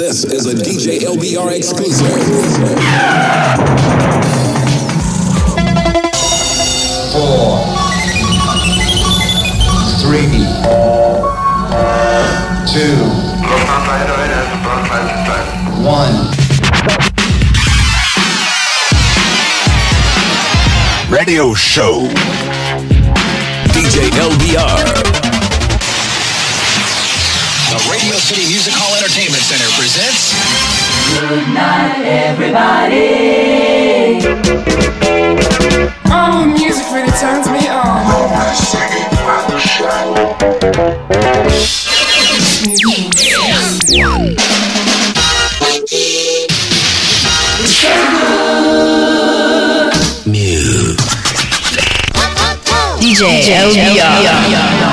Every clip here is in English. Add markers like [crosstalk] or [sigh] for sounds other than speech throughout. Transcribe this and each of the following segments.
This is a DJ LBR exclusive. four, three, two, one. Radio Show. DJ LBR. The Radio City Music Hall Entertainment Center presents Good night, everybody. Oh, music really turns me on. DJ LBR.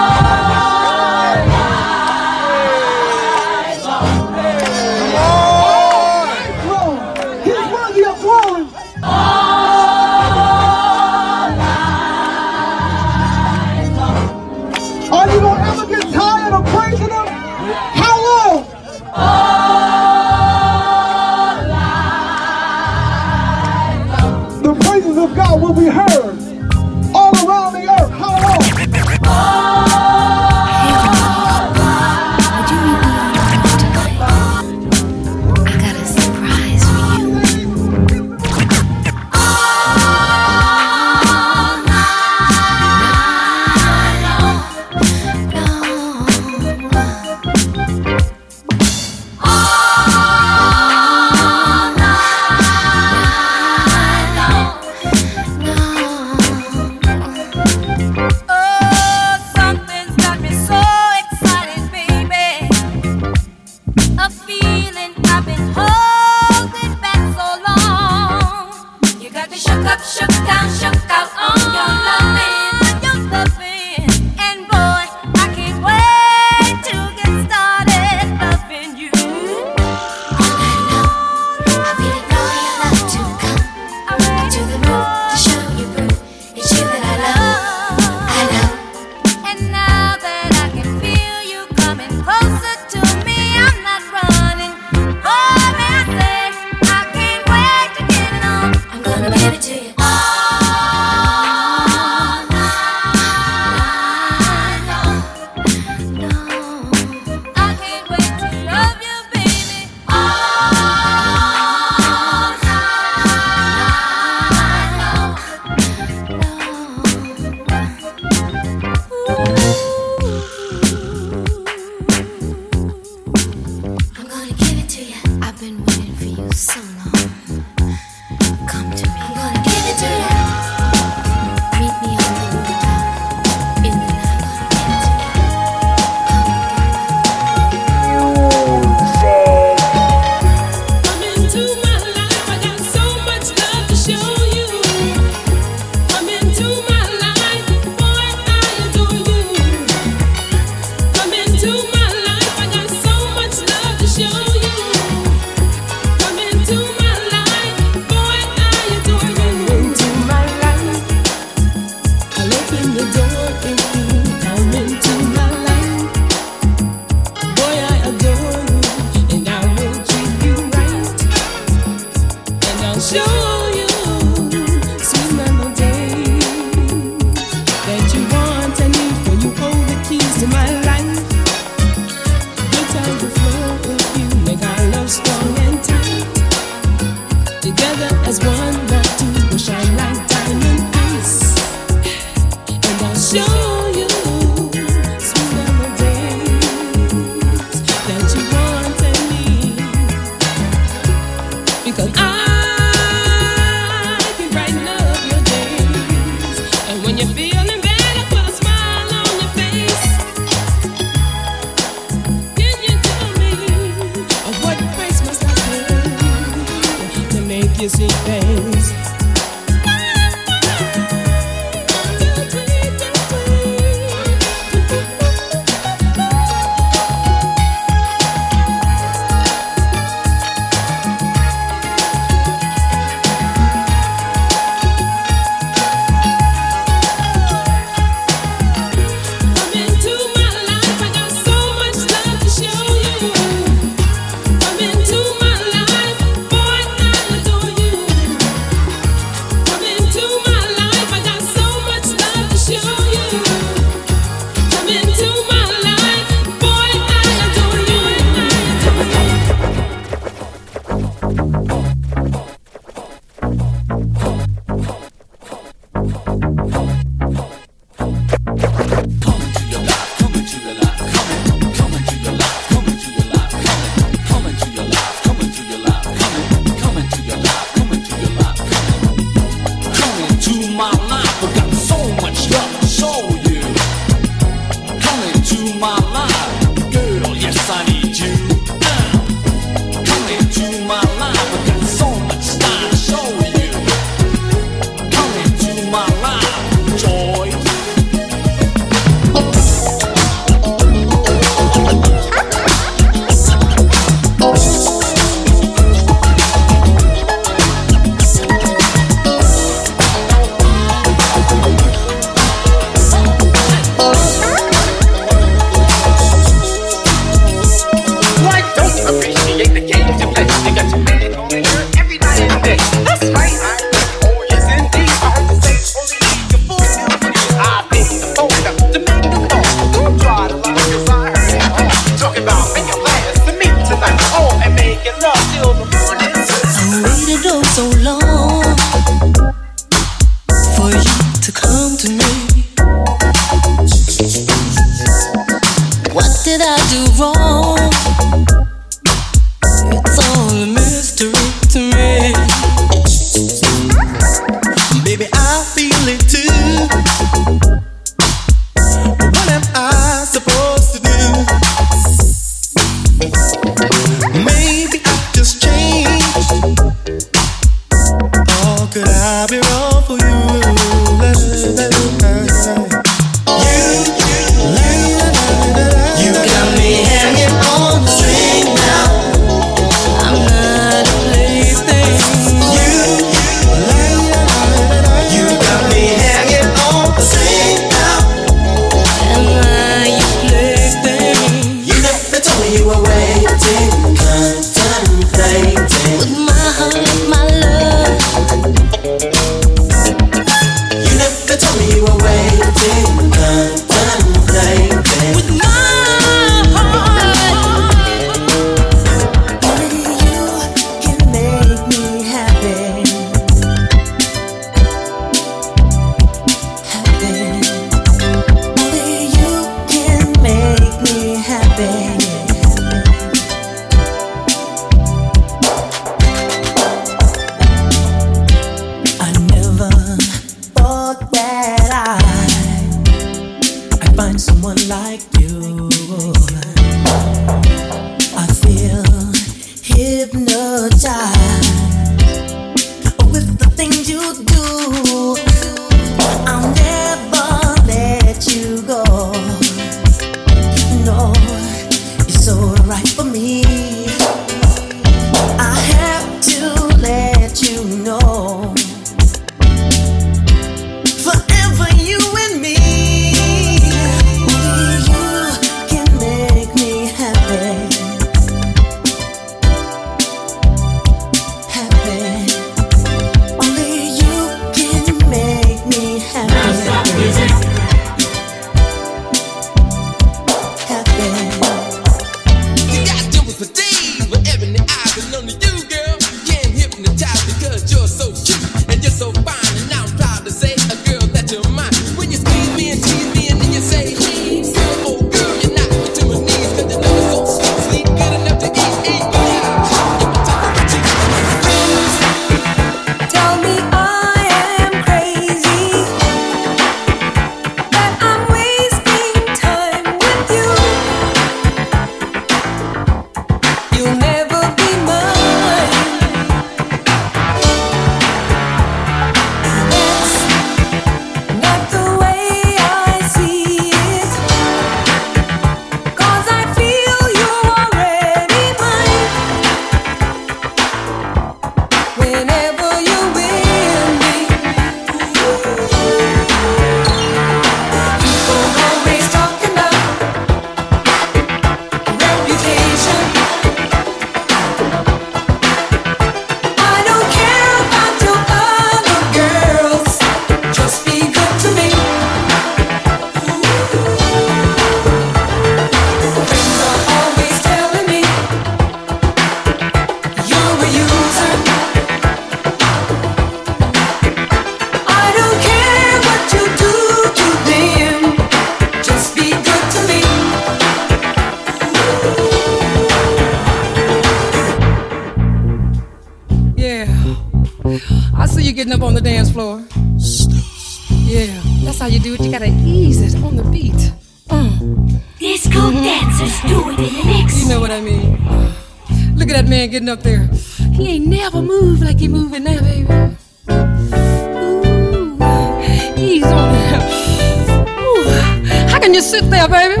you sit there, baby.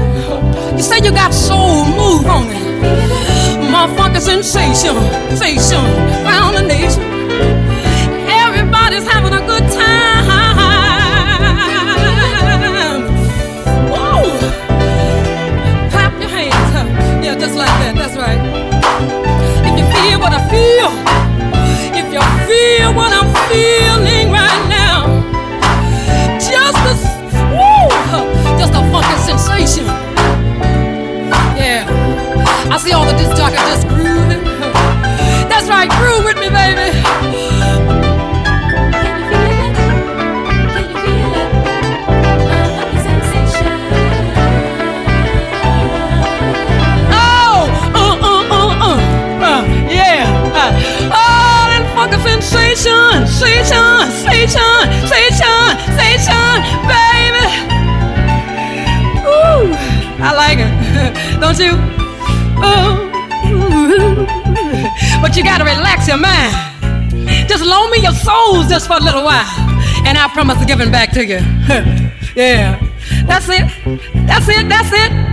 You say you got soul, move on it. Motherfucker sensation, sensation, round the nation. Everybody's having a good time. Woo! Clap your hands, huh? yeah, just like that. That's right. If you feel what I feel, if you feel what I'm sweet on, sweet on, baby. Ooh, I like it, [laughs] don't you? Ooh, but you gotta relax your mind. Just loan me your souls just for a little while, and I promise to give them back to you. [laughs] yeah, that's it, that's it, that's it.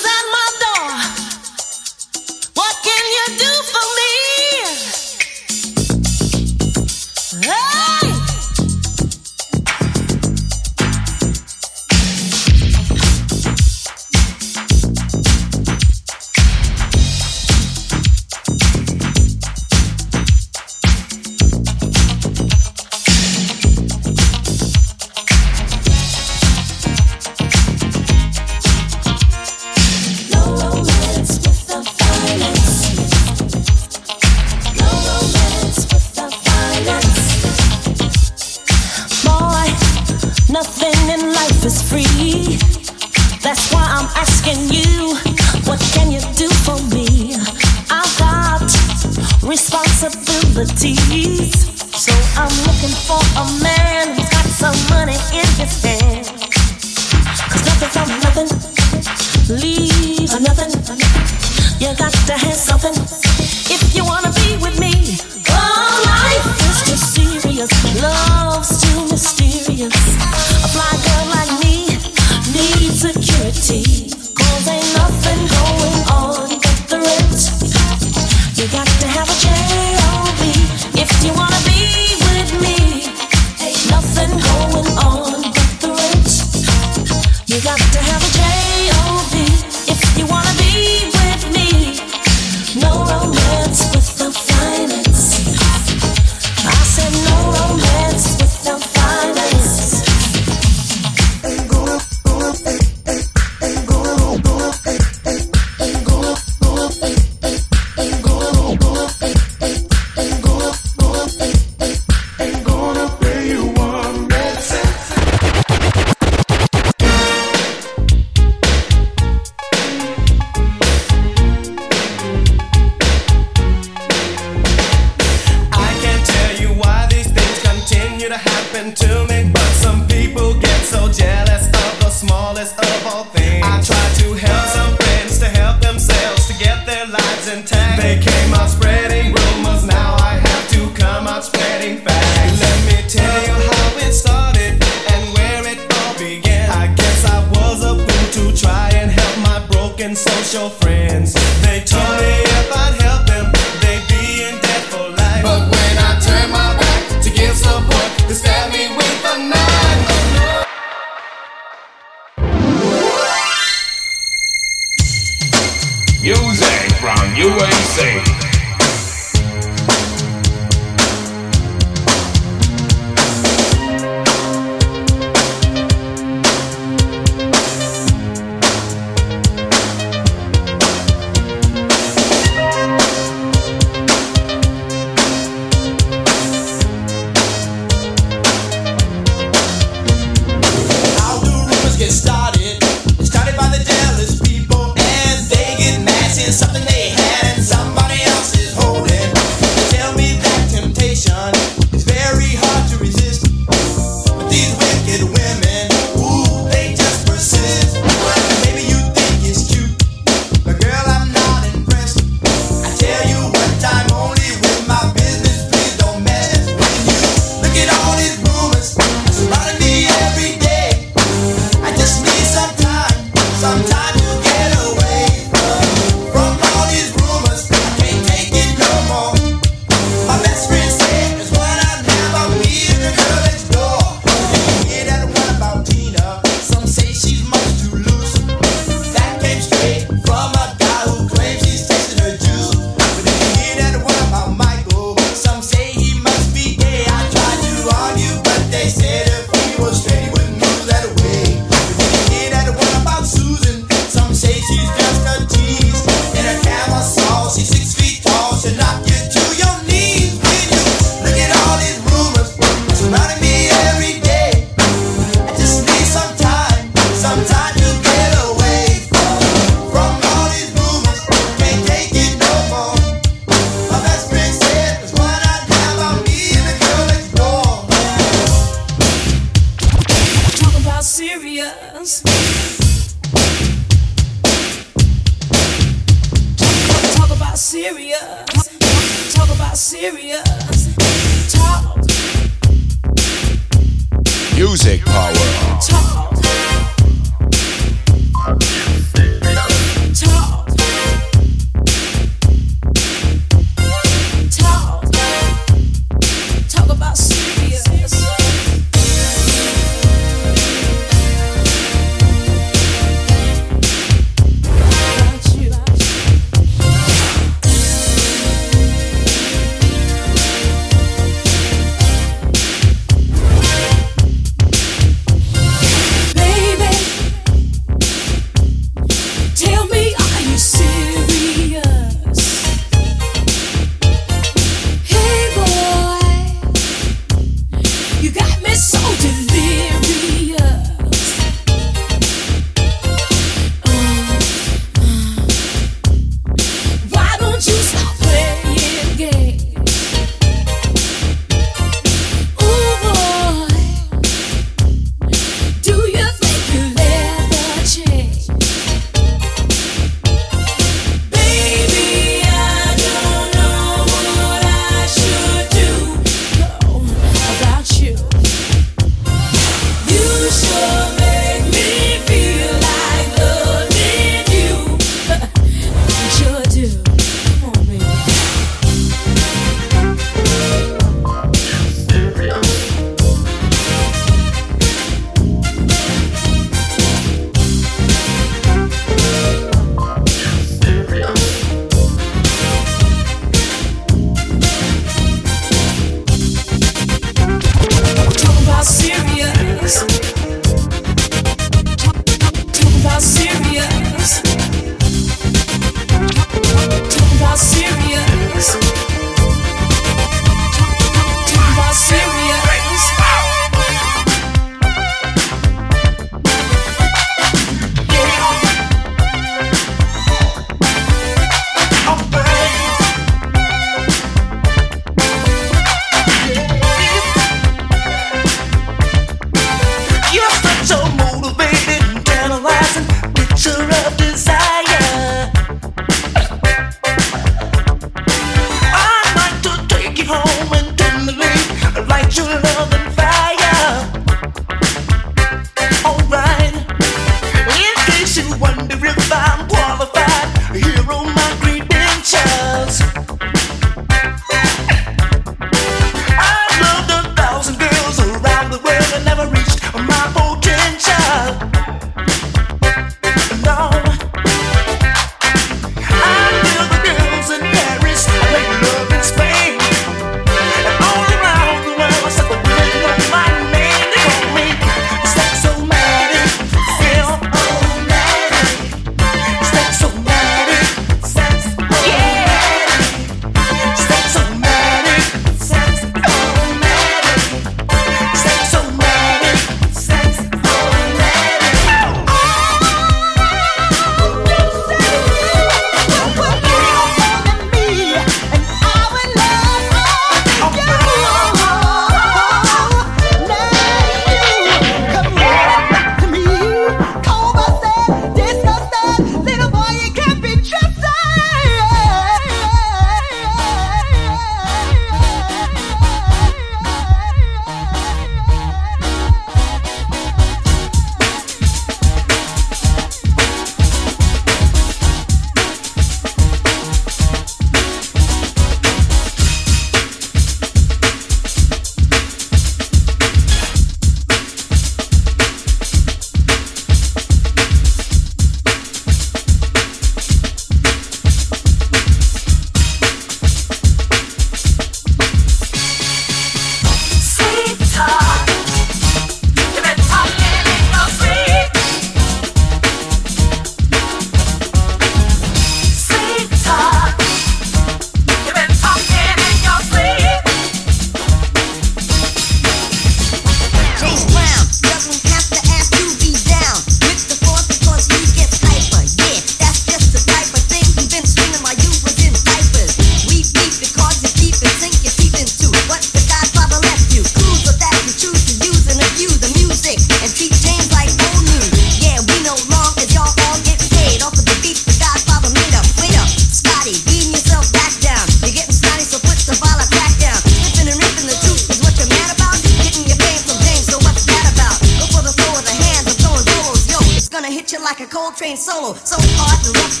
train solo, so hard to rock.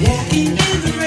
Walking in the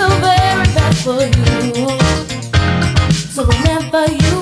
the very best for you. So whenever you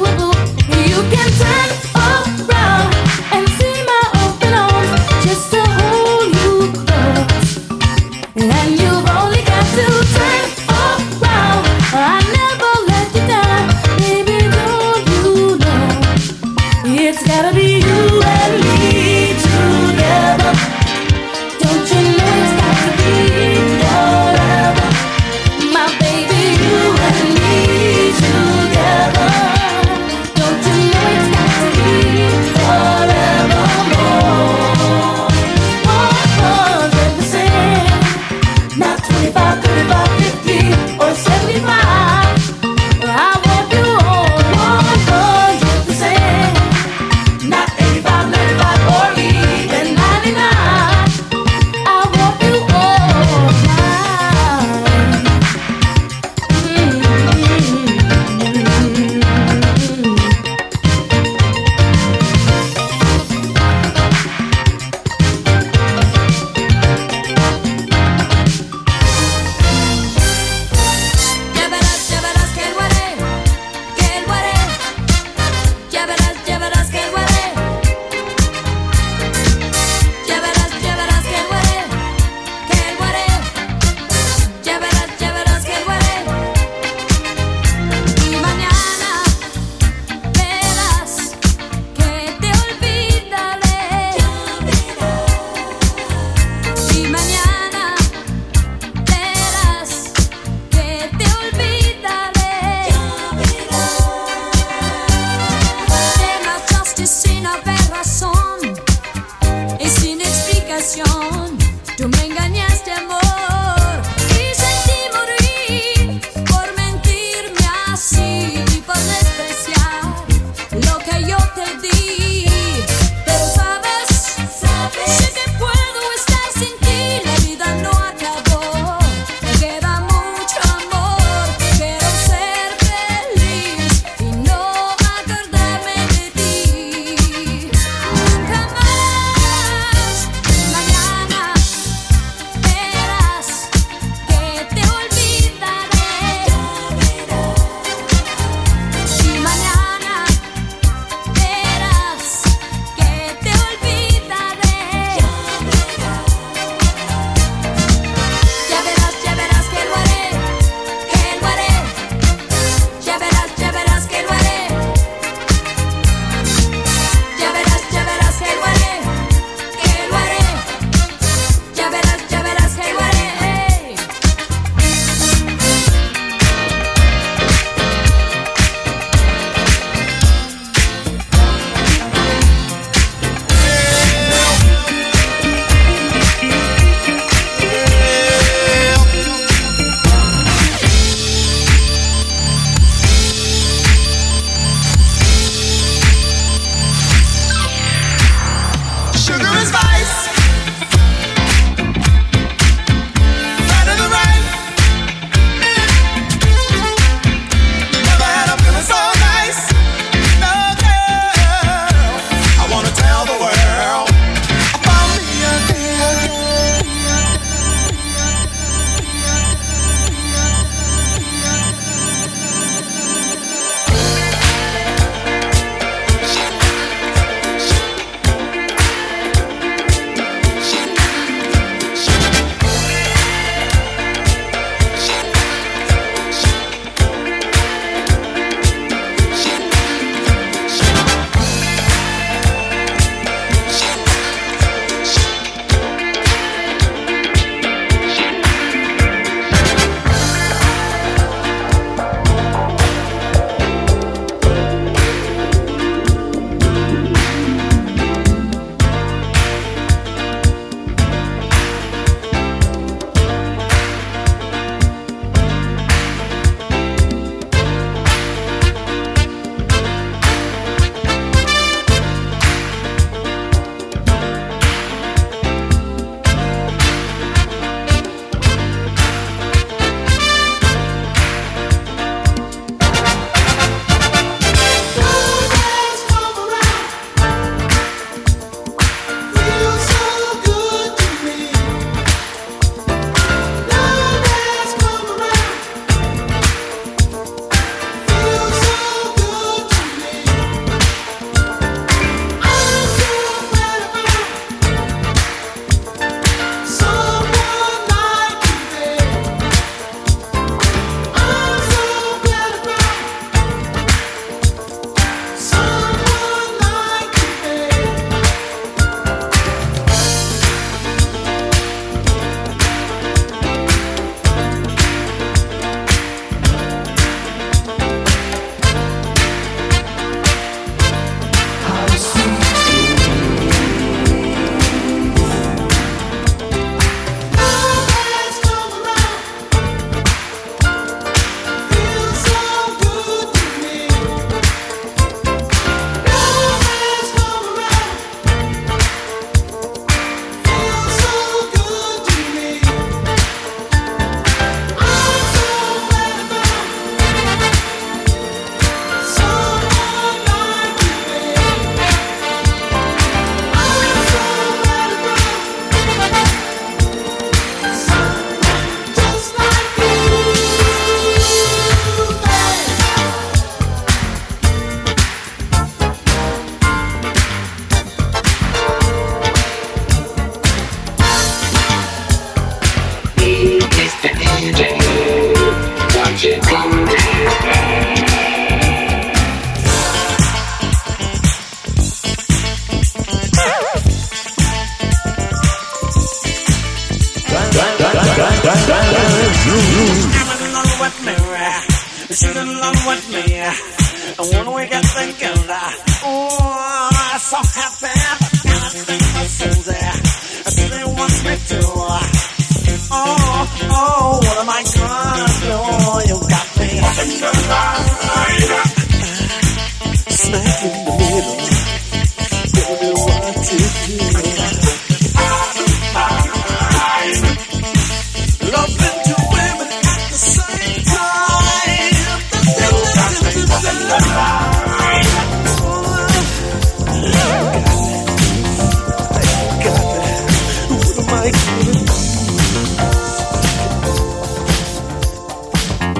terra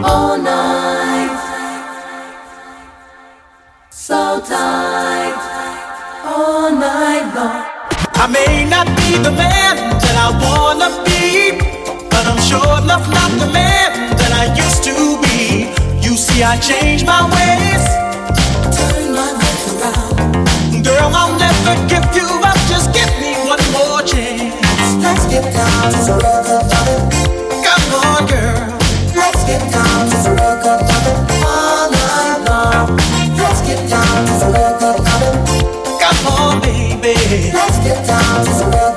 all night. So tight, all night long. I may not be the man that I wanna be, but I'm sure enough not the man that I used to be. You see, I changed my ways. My life around. Girl, I'll never give you up. Just give me one more chance. Let's get down to the Let's get down to the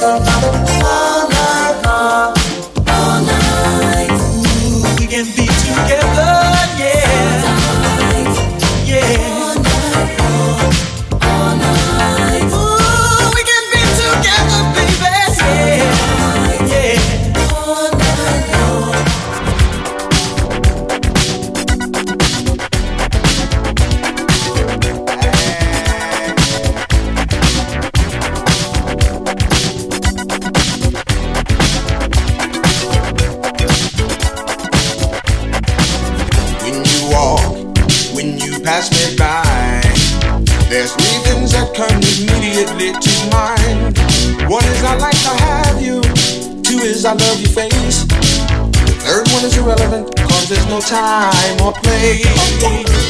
time or place.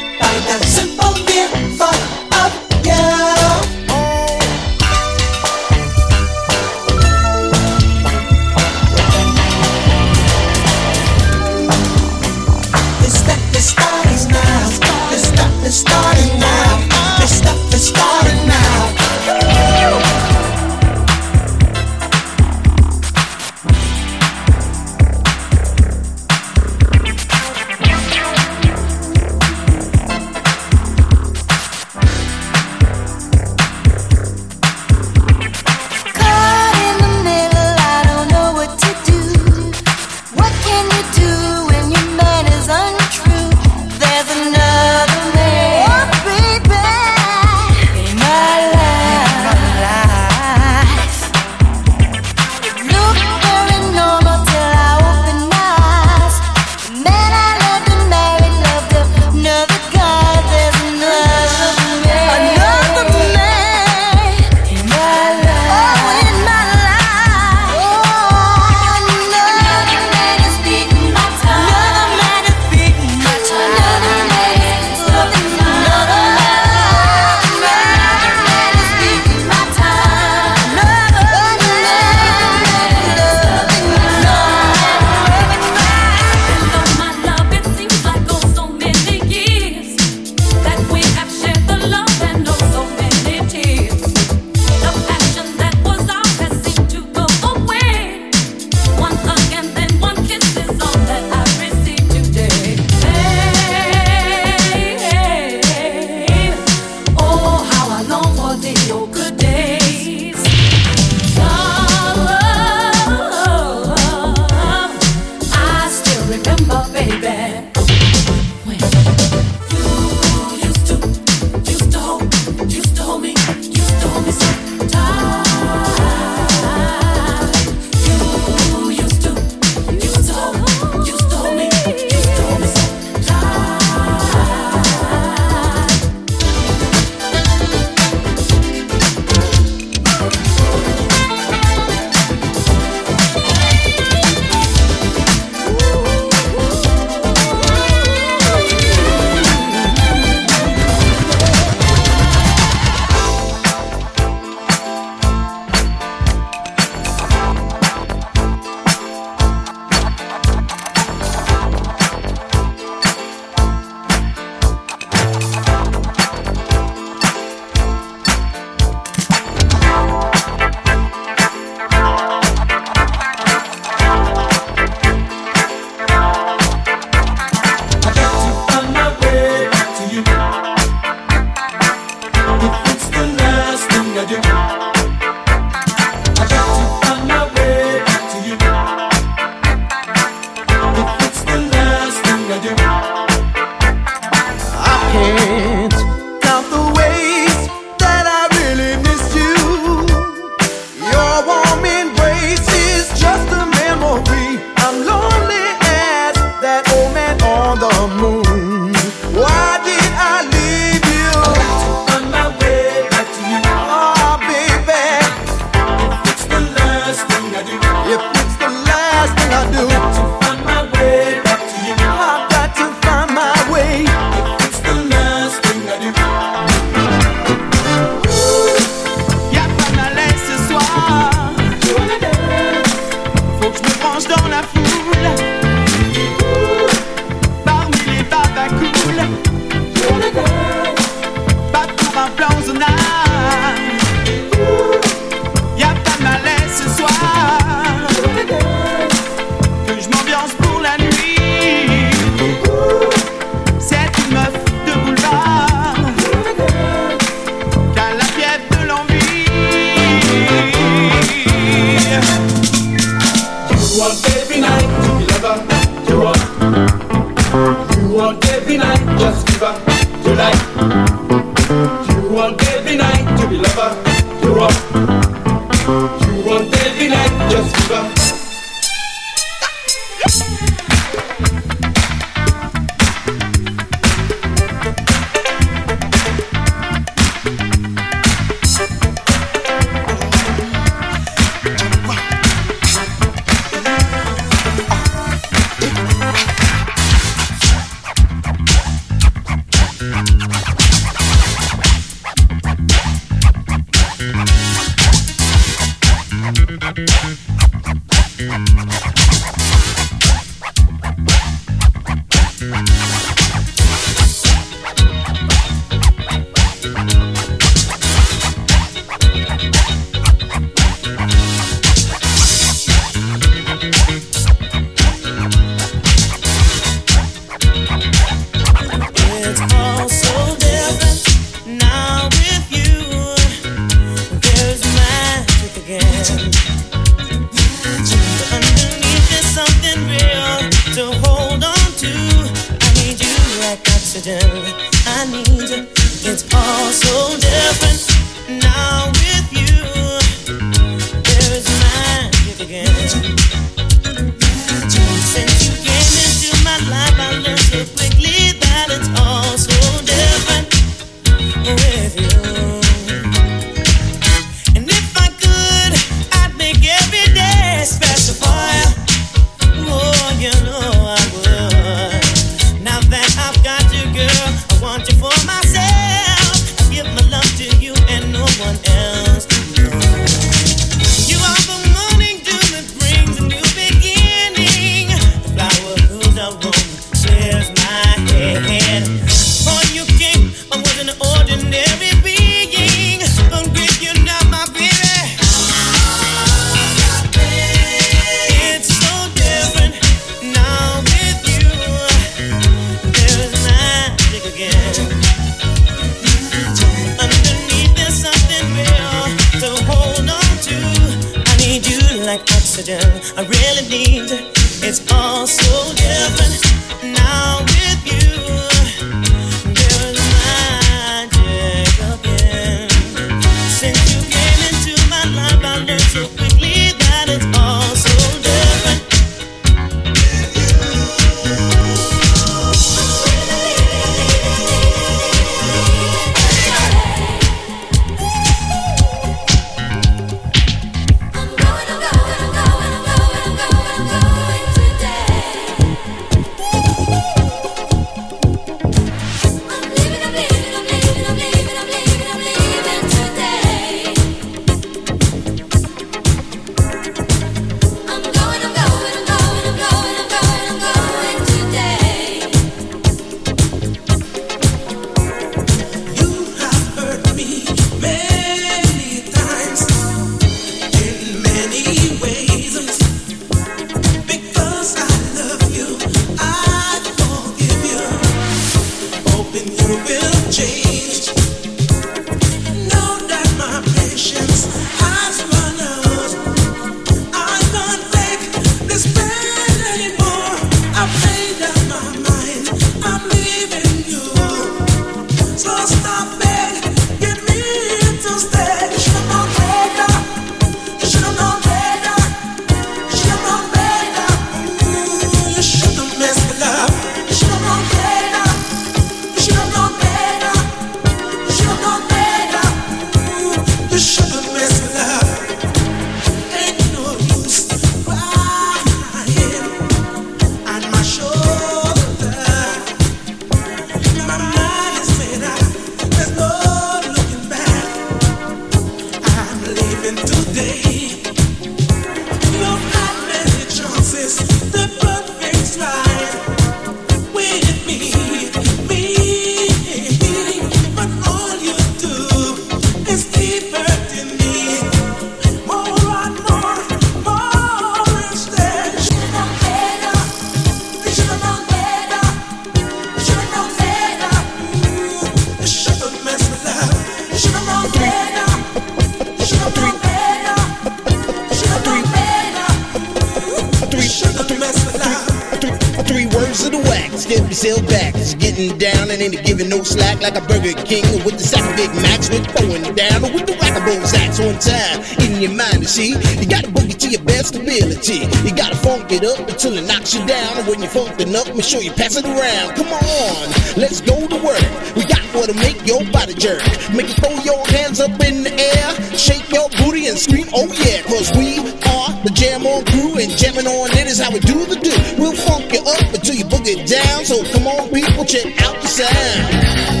like a Burger King with the sack of Big Macs with going down with the rockable sacks on time in your mind. You see, you gotta boogie it to your best ability. You gotta funk it up until it knocks you down. When you're funkin' up, make sure you pass it around. Come on, let's go to work. We got what to make your body jerk, make you throw your hands up in the air, shake your booty and scream, oh yeah, cause we are the jam on crew and jamming on it is how we do the do. We'll funk you up until you boogie it down. So come on, people, check out the sound.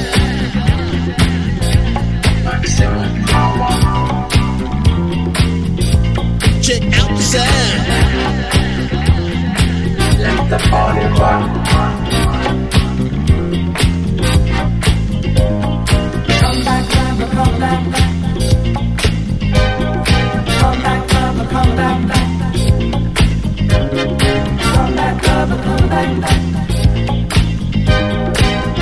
listen. Let the party rock. Come back, driver, come back, back. Come back, driver, come back, back. Come back, driver, come back, back.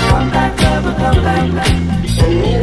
Come back, driver, come back, back.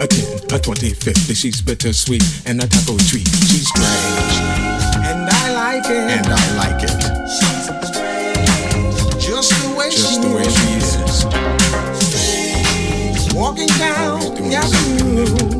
a Her 25th, she's bittersweet and a taco treat. She's strange. And I like it. And I like it. She's strange. Just the way, Just she, the way is. she is. Walking down the avenue.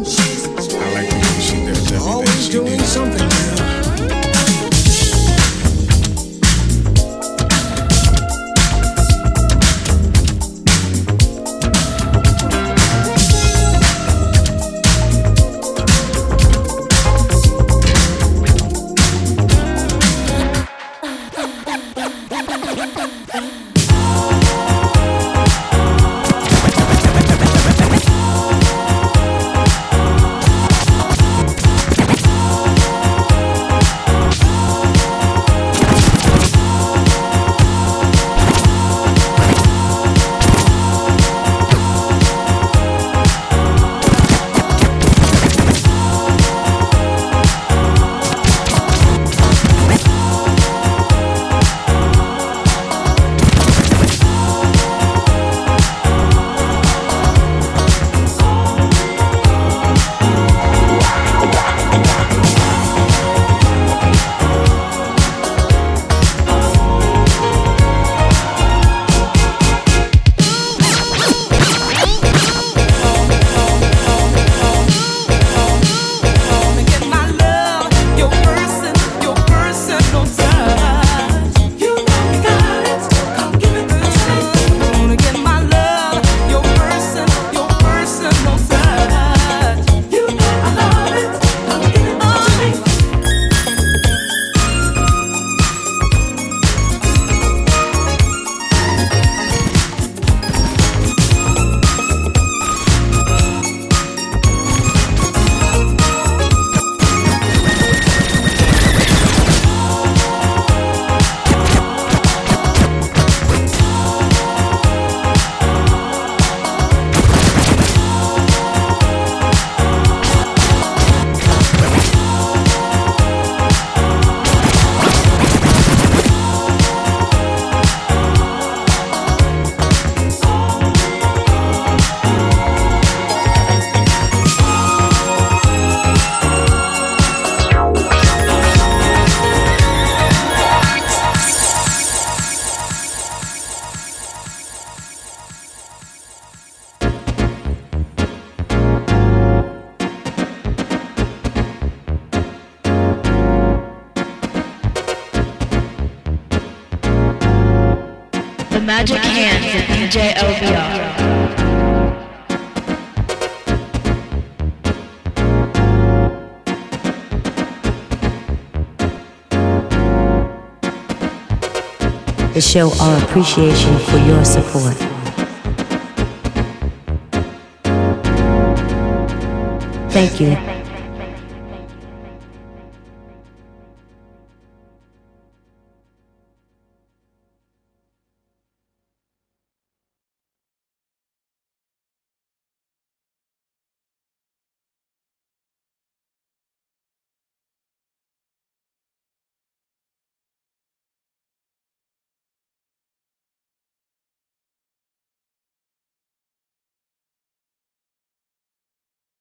DJ LBR. to show our appreciation for your support. Thank you